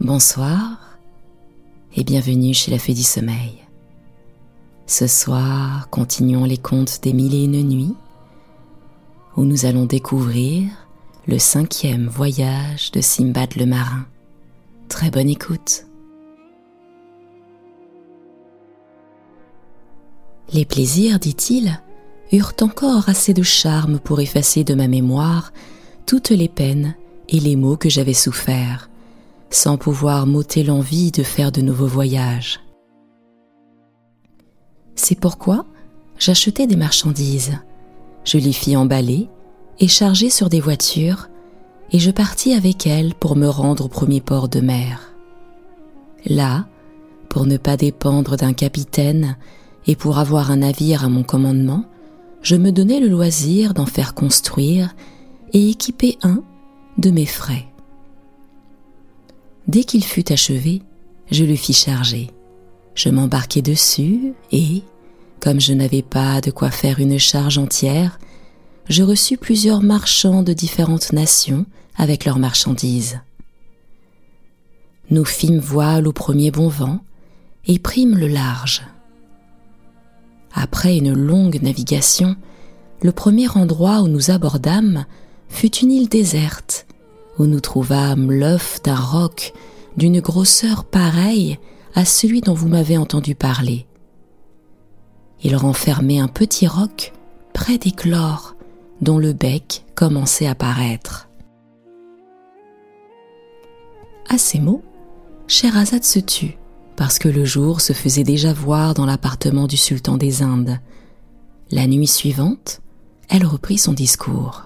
Bonsoir et bienvenue chez la Fée du Sommeil. Ce soir, continuons les contes des mille et une nuits où nous allons découvrir le cinquième voyage de Simbad le marin. Très bonne écoute. Les plaisirs, dit-il, eurent encore assez de charme pour effacer de ma mémoire toutes les peines et les maux que j'avais soufferts, sans pouvoir m'ôter l'envie de faire de nouveaux voyages. C'est pourquoi j'achetai des marchandises, je les fis emballer et charger sur des voitures, et je partis avec elles pour me rendre au premier port de mer. Là, pour ne pas dépendre d'un capitaine et pour avoir un navire à mon commandement, je me donnai le loisir d'en faire construire et équiper un de mes frais. Dès qu'il fut achevé, je le fis charger. Je m'embarquai dessus et, comme je n'avais pas de quoi faire une charge entière, je reçus plusieurs marchands de différentes nations avec leurs marchandises. Nous fîmes voile au premier bon vent et prîmes le large. Après une longue navigation, le premier endroit où nous abordâmes fut une île déserte, où nous trouvâmes l'œuf d'un roc d'une grosseur pareille à celui dont vous m'avez entendu parler. Il renfermait un petit roc près d'éclore, dont le bec commençait à paraître. À ces mots, Sherazade se tut, parce que le jour se faisait déjà voir dans l'appartement du sultan des Indes. La nuit suivante, elle reprit son discours.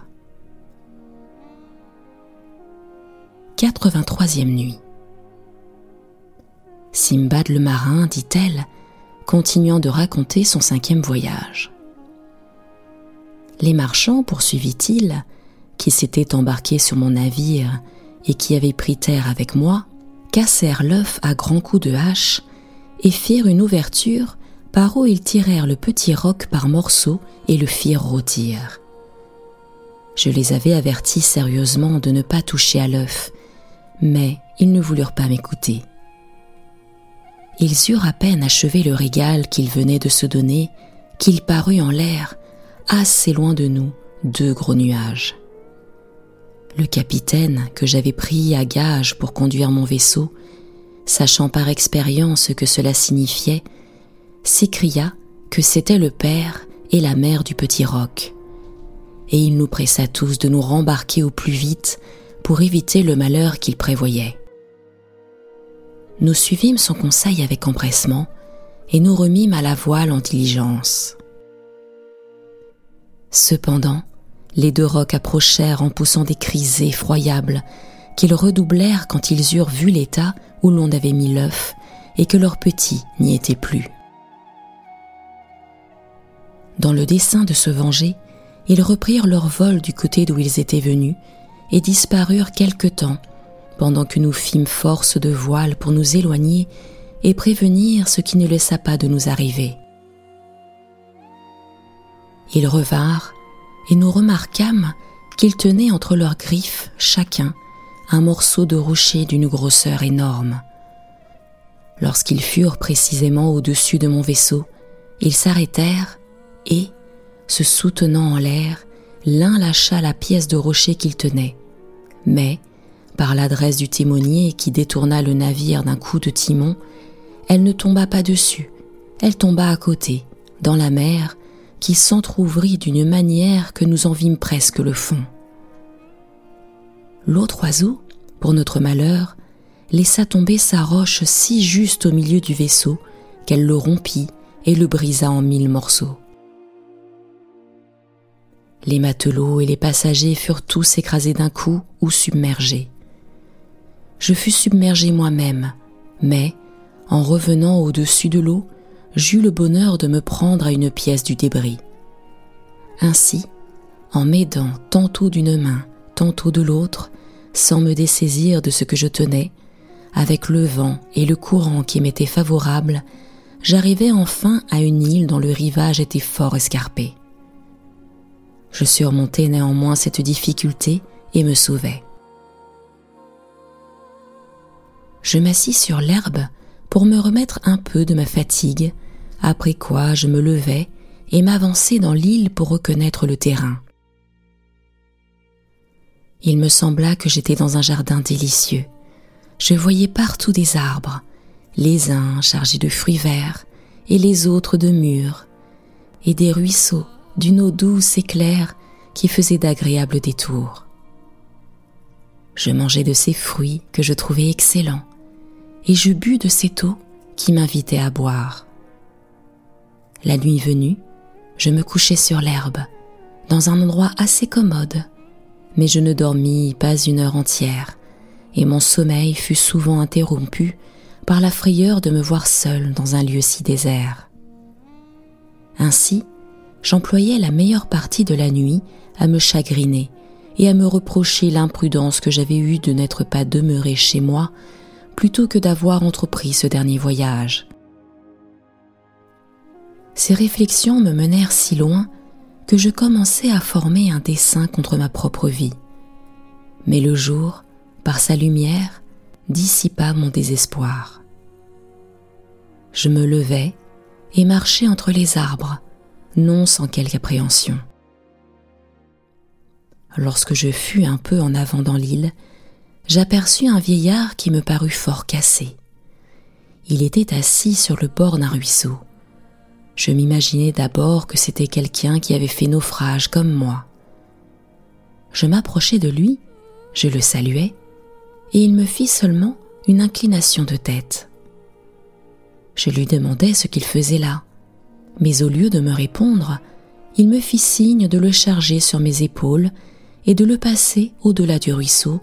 83e nuit. Simbad le marin, dit-elle, continuant de raconter son cinquième voyage. Les marchands, poursuivit-il, qui s'étaient embarqués sur mon navire et qui avaient pris terre avec moi, cassèrent l'œuf à grands coups de hache et firent une ouverture par où ils tirèrent le petit roc par morceaux et le firent rôtir. Je les avais avertis sérieusement de ne pas toucher à l'œuf, mais ils ne voulurent pas m'écouter. Ils eurent à peine achevé le régal qu'ils venaient de se donner qu'il parut en l'air, assez loin de nous, deux gros nuages. Le capitaine, que j'avais pris à gage pour conduire mon vaisseau, sachant par expérience que cela signifiait, s'écria que c'était le père et la mère du petit roc. Et il nous pressa tous de nous rembarquer au plus vite pour éviter le malheur qu'il prévoyait. Nous suivîmes son conseil avec empressement et nous remîmes à la voile en diligence. Cependant, les deux rocs approchèrent en poussant des cris effroyables qu'ils redoublèrent quand ils eurent vu l'état où l'on avait mis l'œuf et que leur petit n'y était plus. Dans le dessein de se venger, ils reprirent leur vol du côté d'où ils étaient venus et disparurent quelque temps, pendant que nous fîmes force de voile pour nous éloigner et prévenir ce qui ne laissa pas de nous arriver. Ils revinrent et nous remarquâmes qu'ils tenaient entre leurs griffes chacun un morceau de rocher d'une grosseur énorme. Lorsqu'ils furent précisément au-dessus de mon vaisseau, ils s'arrêtèrent et, se soutenant en l'air, l'un lâcha la pièce de rocher qu'il tenait. Mais, par l'adresse du timonier qui détourna le navire d'un coup de timon, elle ne tomba pas dessus, elle tomba à côté, dans la mer, qui s'entr'ouvrit d'une manière que nous en vîmes presque le fond. L'autre oiseau, pour notre malheur, laissa tomber sa roche si juste au milieu du vaisseau qu'elle le rompit et le brisa en mille morceaux. Les matelots et les passagers furent tous écrasés d'un coup ou submergés. Je fus submergé moi-même, mais, en revenant au-dessus de l'eau, j'eus le bonheur de me prendre à une pièce du débris. Ainsi, en m'aidant tantôt d'une main, tantôt de l'autre, sans me dessaisir de ce que je tenais, avec le vent et le courant qui m'étaient favorables, j'arrivai enfin à une île dont le rivage était fort escarpé. Je surmontai néanmoins cette difficulté et me sauvai. je m'assis sur l'herbe pour me remettre un peu de ma fatigue, après quoi je me levai et m'avançai dans l'île pour reconnaître le terrain. Il me sembla que j'étais dans un jardin délicieux. Je voyais partout des arbres, les uns chargés de fruits verts et les autres de mûres, et des ruisseaux d'une eau douce et claire qui faisaient d'agréables détours. Je mangeais de ces fruits que je trouvais excellents, et je bus de cette eau qui m'invitait à boire. La nuit venue, je me couchai sur l'herbe, dans un endroit assez commode, mais je ne dormis pas une heure entière, et mon sommeil fut souvent interrompu par la frayeur de me voir seul dans un lieu si désert. Ainsi, j'employais la meilleure partie de la nuit à me chagriner et à me reprocher l'imprudence que j'avais eue de n'être pas demeuré chez moi plutôt que d'avoir entrepris ce dernier voyage. Ces réflexions me menèrent si loin que je commençai à former un dessein contre ma propre vie. Mais le jour, par sa lumière, dissipa mon désespoir. Je me levai et marchai entre les arbres, non sans quelque appréhension. Lorsque je fus un peu en avant dans l'île, j'aperçus un vieillard qui me parut fort cassé. Il était assis sur le bord d'un ruisseau. Je m'imaginai d'abord que c'était quelqu'un qui avait fait naufrage comme moi. Je m'approchai de lui, je le saluai, et il me fit seulement une inclination de tête. Je lui demandai ce qu'il faisait là, mais au lieu de me répondre, il me fit signe de le charger sur mes épaules et de le passer au-delà du ruisseau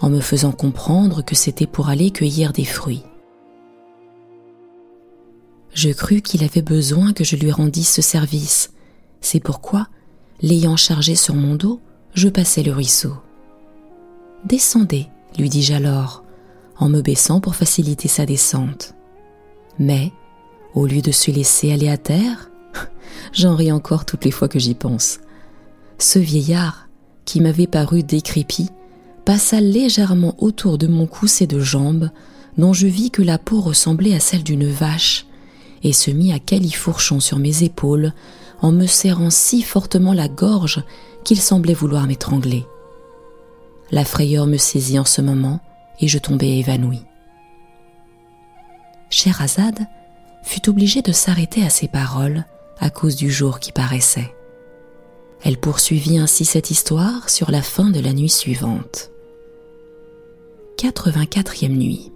en me faisant comprendre que c'était pour aller cueillir des fruits. Je crus qu'il avait besoin que je lui rendisse ce service, c'est pourquoi, l'ayant chargé sur mon dos, je passai le ruisseau. Descendez, lui dis-je alors, en me baissant pour faciliter sa descente. Mais, au lieu de se laisser aller à terre, j'en ris encore toutes les fois que j'y pense. Ce vieillard, qui m'avait paru décrépit, passa légèrement autour de mon cou ses deux jambes, dont je vis que la peau ressemblait à celle d'une vache, et se mit à califourchon sur mes épaules en me serrant si fortement la gorge qu'il semblait vouloir m'étrangler. La frayeur me saisit en ce moment et je tombai évanoui. Scheherazade fut obligée de s'arrêter à ces paroles à cause du jour qui paraissait. Elle poursuivit ainsi cette histoire sur la fin de la nuit suivante. 84e nuit.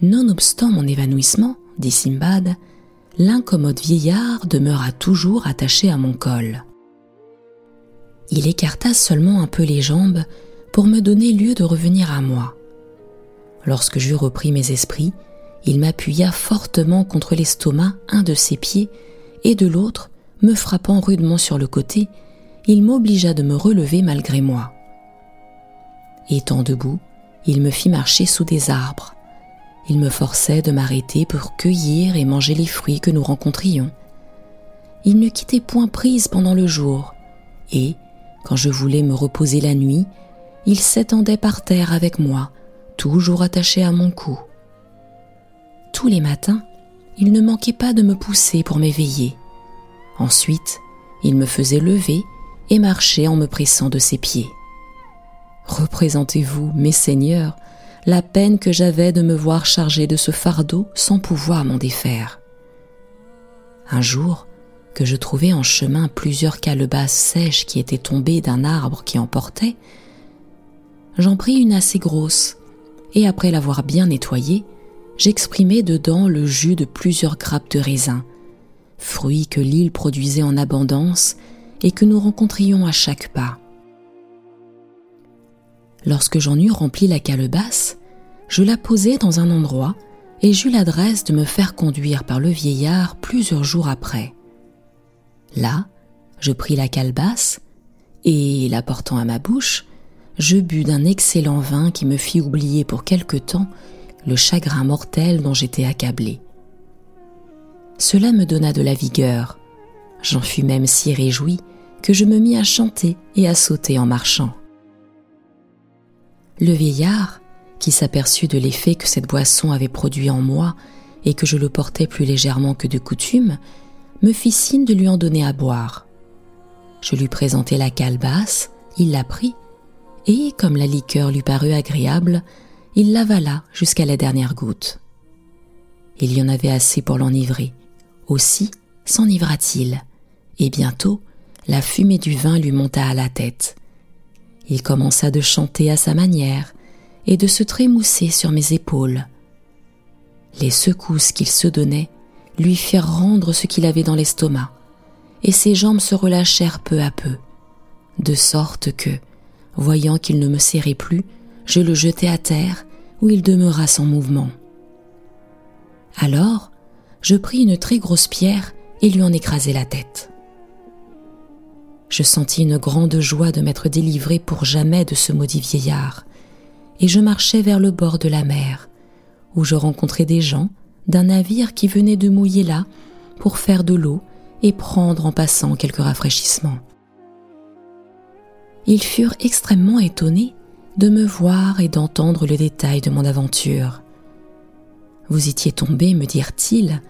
Nonobstant mon évanouissement, dit Simbad, l'incommode vieillard demeura toujours attaché à mon col. Il écarta seulement un peu les jambes pour me donner lieu de revenir à moi. Lorsque j'eus repris mes esprits, il m'appuya fortement contre l'estomac un de ses pieds et de l'autre me frappant rudement sur le côté, il m'obligea de me relever malgré moi. Étant debout, il me fit marcher sous des arbres. Il me forçait de m'arrêter pour cueillir et manger les fruits que nous rencontrions. Il ne quittait point prise pendant le jour, et, quand je voulais me reposer la nuit, il s'étendait par terre avec moi, toujours attaché à mon cou. Tous les matins, il ne manquait pas de me pousser pour m'éveiller. Ensuite, il me faisait lever et marcher en me pressant de ses pieds. Représentez-vous, mes seigneurs, la peine que j'avais de me voir chargé de ce fardeau sans pouvoir m'en défaire. Un jour, que je trouvais en chemin plusieurs calebasses sèches qui étaient tombées d'un arbre qui en portait, j'en pris une assez grosse, et après l'avoir bien nettoyée, j'exprimai dedans le jus de plusieurs grappes de raisin, fruits que l'île produisait en abondance et que nous rencontrions à chaque pas. Lorsque j'en eus rempli la calebasse, je la posai dans un endroit et j'eus l'adresse de me faire conduire par le vieillard plusieurs jours après. Là, je pris la calebasse et, la portant à ma bouche, je bus d'un excellent vin qui me fit oublier pour quelque temps le chagrin mortel dont j'étais accablé. Cela me donna de la vigueur. J'en fus même si réjoui que je me mis à chanter et à sauter en marchant. Le vieillard, qui s'aperçut de l'effet que cette boisson avait produit en moi et que je le portais plus légèrement que de coutume, me fit signe de lui en donner à boire. Je lui présentai la calebasse, il la prit, et, comme la liqueur lui parut agréable, il l'avala jusqu'à la dernière goutte. Il y en avait assez pour l'enivrer. Aussi s'enivra-t-il, et bientôt la fumée du vin lui monta à la tête. Il commença de chanter à sa manière et de se trémousser sur mes épaules. Les secousses qu'il se donnait lui firent rendre ce qu'il avait dans l'estomac, et ses jambes se relâchèrent peu à peu, de sorte que, voyant qu'il ne me serrait plus, je le jetai à terre, où il demeura sans mouvement. Alors, je pris une très grosse pierre et lui en écrasai la tête. Je sentis une grande joie de m'être délivré pour jamais de ce maudit vieillard, et je marchai vers le bord de la mer, où je rencontrai des gens d'un navire qui venait de mouiller là pour faire de l'eau et prendre en passant quelques rafraîchissements. Ils furent extrêmement étonnés de me voir et d'entendre le détail de mon aventure. Vous étiez tombé, me dirent-ils,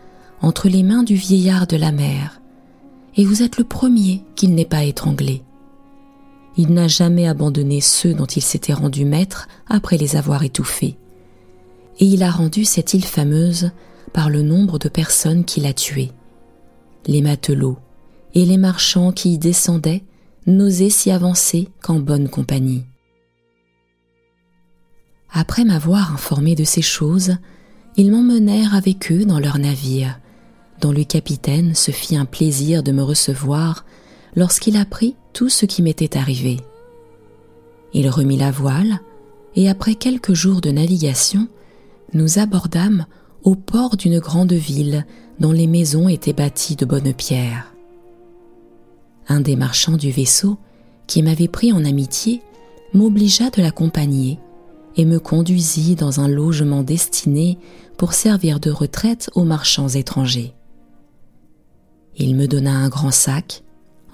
entre les mains du vieillard de la mer, et vous êtes le premier qu'il n'ait pas étranglé. Il n'a jamais abandonné ceux dont il s'était rendu maître après les avoir étouffés. Et il a rendu cette île fameuse par le nombre de personnes qu'il a tuées. Les matelots et les marchands qui y descendaient n'osaient s'y avancer qu'en bonne compagnie. Après m'avoir informé de ces choses, ils m'emmenèrent avec eux dans leur navire, dont le capitaine se fit un plaisir de me recevoir lorsqu'il apprit tout ce qui m'était arrivé. Il remit la voile, et après quelques jours de navigation, nous abordâmes au port d'une grande ville dont les maisons étaient bâties de bonnes pierres. Un des marchands du vaisseau, qui m'avait pris en amitié, m'obligea de l'accompagner et me conduisit dans un logement destiné pour servir de retraite aux marchands étrangers. Il me donna un grand sac.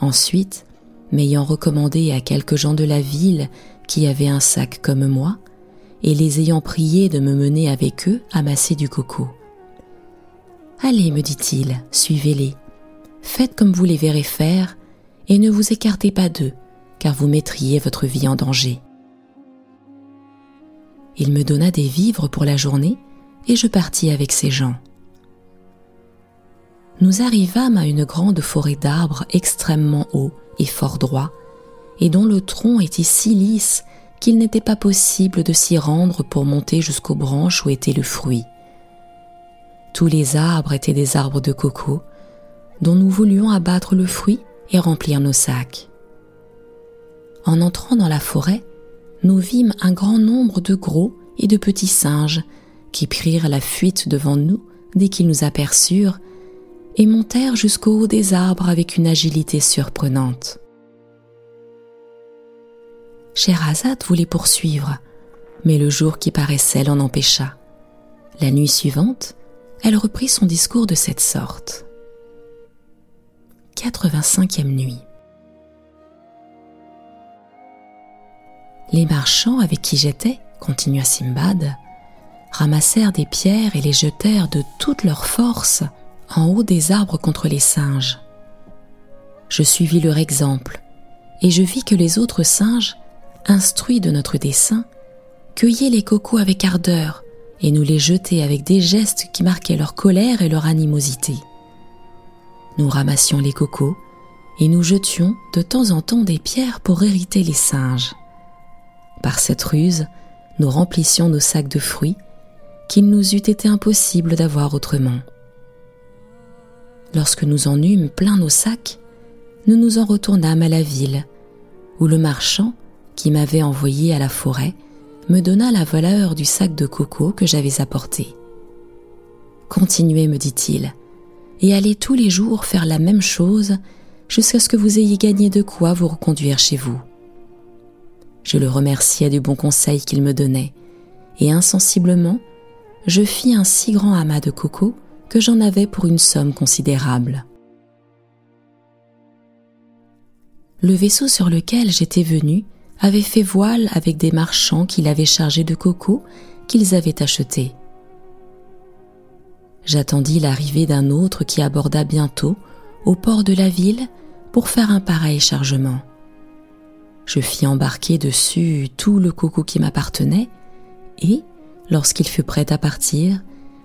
Ensuite, m'ayant recommandé à quelques gens de la ville qui avaient un sac comme moi, et les ayant priés de me mener avec eux amasser du coco. Allez, me dit-il, suivez-les. Faites comme vous les verrez faire, et ne vous écartez pas d'eux, car vous mettriez votre vie en danger. Il me donna des vivres pour la journée, et je partis avec ces gens nous arrivâmes à une grande forêt d'arbres extrêmement hauts et fort droits, et dont le tronc était si lisse qu'il n'était pas possible de s'y rendre pour monter jusqu'aux branches où était le fruit. Tous les arbres étaient des arbres de coco, dont nous voulions abattre le fruit et remplir nos sacs. En entrant dans la forêt, nous vîmes un grand nombre de gros et de petits singes qui prirent la fuite devant nous dès qu'ils nous aperçurent et montèrent jusqu'au haut des arbres avec une agilité surprenante. Scheherazade voulait poursuivre, mais le jour qui paraissait l'en empêcha. La nuit suivante, elle reprit son discours de cette sorte. 85e nuit. Les marchands avec qui j'étais, continua Simbad, ramassèrent des pierres et les jetèrent de toute leur force en haut des arbres contre les singes. Je suivis leur exemple, et je vis que les autres singes, instruits de notre dessein, cueillaient les cocos avec ardeur et nous les jetaient avec des gestes qui marquaient leur colère et leur animosité. Nous ramassions les cocos et nous jetions de temps en temps des pierres pour hériter les singes. Par cette ruse, nous remplissions nos sacs de fruits qu'il nous eût été impossible d'avoir autrement. Lorsque nous en eûmes plein nos sacs, nous nous en retournâmes à la ville, où le marchand, qui m'avait envoyé à la forêt, me donna la valeur du sac de coco que j'avais apporté. Continuez, me dit-il, et allez tous les jours faire la même chose jusqu'à ce que vous ayez gagné de quoi vous reconduire chez vous. Je le remerciai du bon conseil qu'il me donnait, et insensiblement, je fis un si grand amas de coco que j'en avais pour une somme considérable. Le vaisseau sur lequel j'étais venu avaient fait voile avec des marchands qui l'avaient chargé de coco qu'ils avaient achetés. J'attendis l'arrivée d'un autre qui aborda bientôt au port de la ville pour faire un pareil chargement. Je fis embarquer dessus tout le coco qui m'appartenait et, lorsqu'il fut prêt à partir,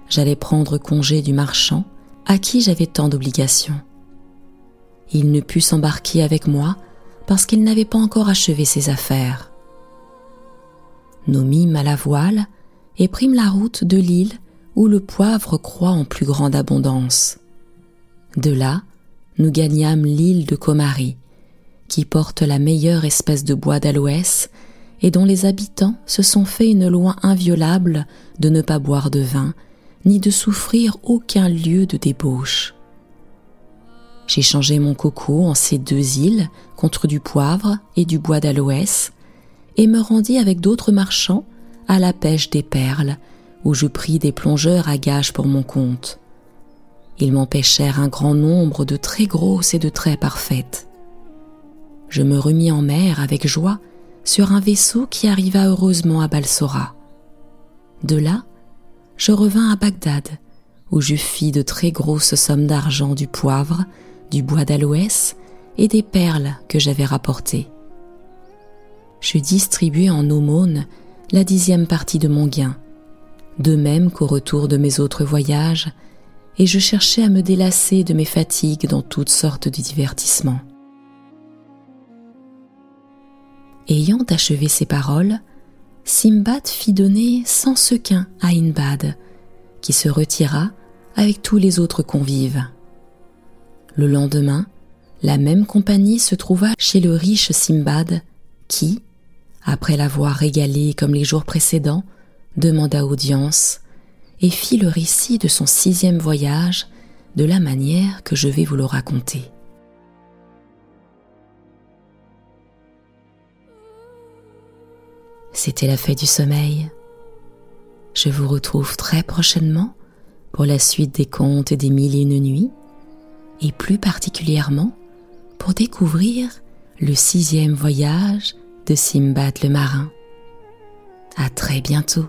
j'allais prendre congé du marchand à qui j'avais tant d'obligations. Il ne put s'embarquer avec moi parce qu'il n'avait pas encore achevé ses affaires. Nous mîmes à la voile et prîmes la route de l'île où le poivre croît en plus grande abondance. De là, nous gagnâmes l'île de Comari, qui porte la meilleure espèce de bois d'aloès et dont les habitants se sont fait une loi inviolable de ne pas boire de vin, ni de souffrir aucun lieu de débauche. J'ai mon coco en ces deux îles contre du poivre et du bois d'aloès, et me rendis avec d'autres marchands à la pêche des perles où je pris des plongeurs à gage pour mon compte. Ils m'empêchèrent un grand nombre de très grosses et de très parfaites. Je me remis en mer avec joie sur un vaisseau qui arriva heureusement à Balsora. De là, je revins à Bagdad, où je fis de très grosses sommes d'argent du poivre, du bois d'aloès et des perles que j'avais rapportées. Je distribuai en aumône la dixième partie de mon gain, de même qu'au retour de mes autres voyages, et je cherchais à me délasser de mes fatigues dans toutes sortes de divertissements. Ayant achevé ces paroles, Simbad fit donner cent sequins à Inbad, qui se retira avec tous les autres convives. Le lendemain, la même compagnie se trouva chez le riche Simbad, qui, après l'avoir régalé comme les jours précédents, demanda audience et fit le récit de son sixième voyage de la manière que je vais vous le raconter. C'était la fête du sommeil. Je vous retrouve très prochainement pour la suite des contes des mille et une nuits, et plus particulièrement pour découvrir le sixième voyage de Simbad le marin. À très bientôt.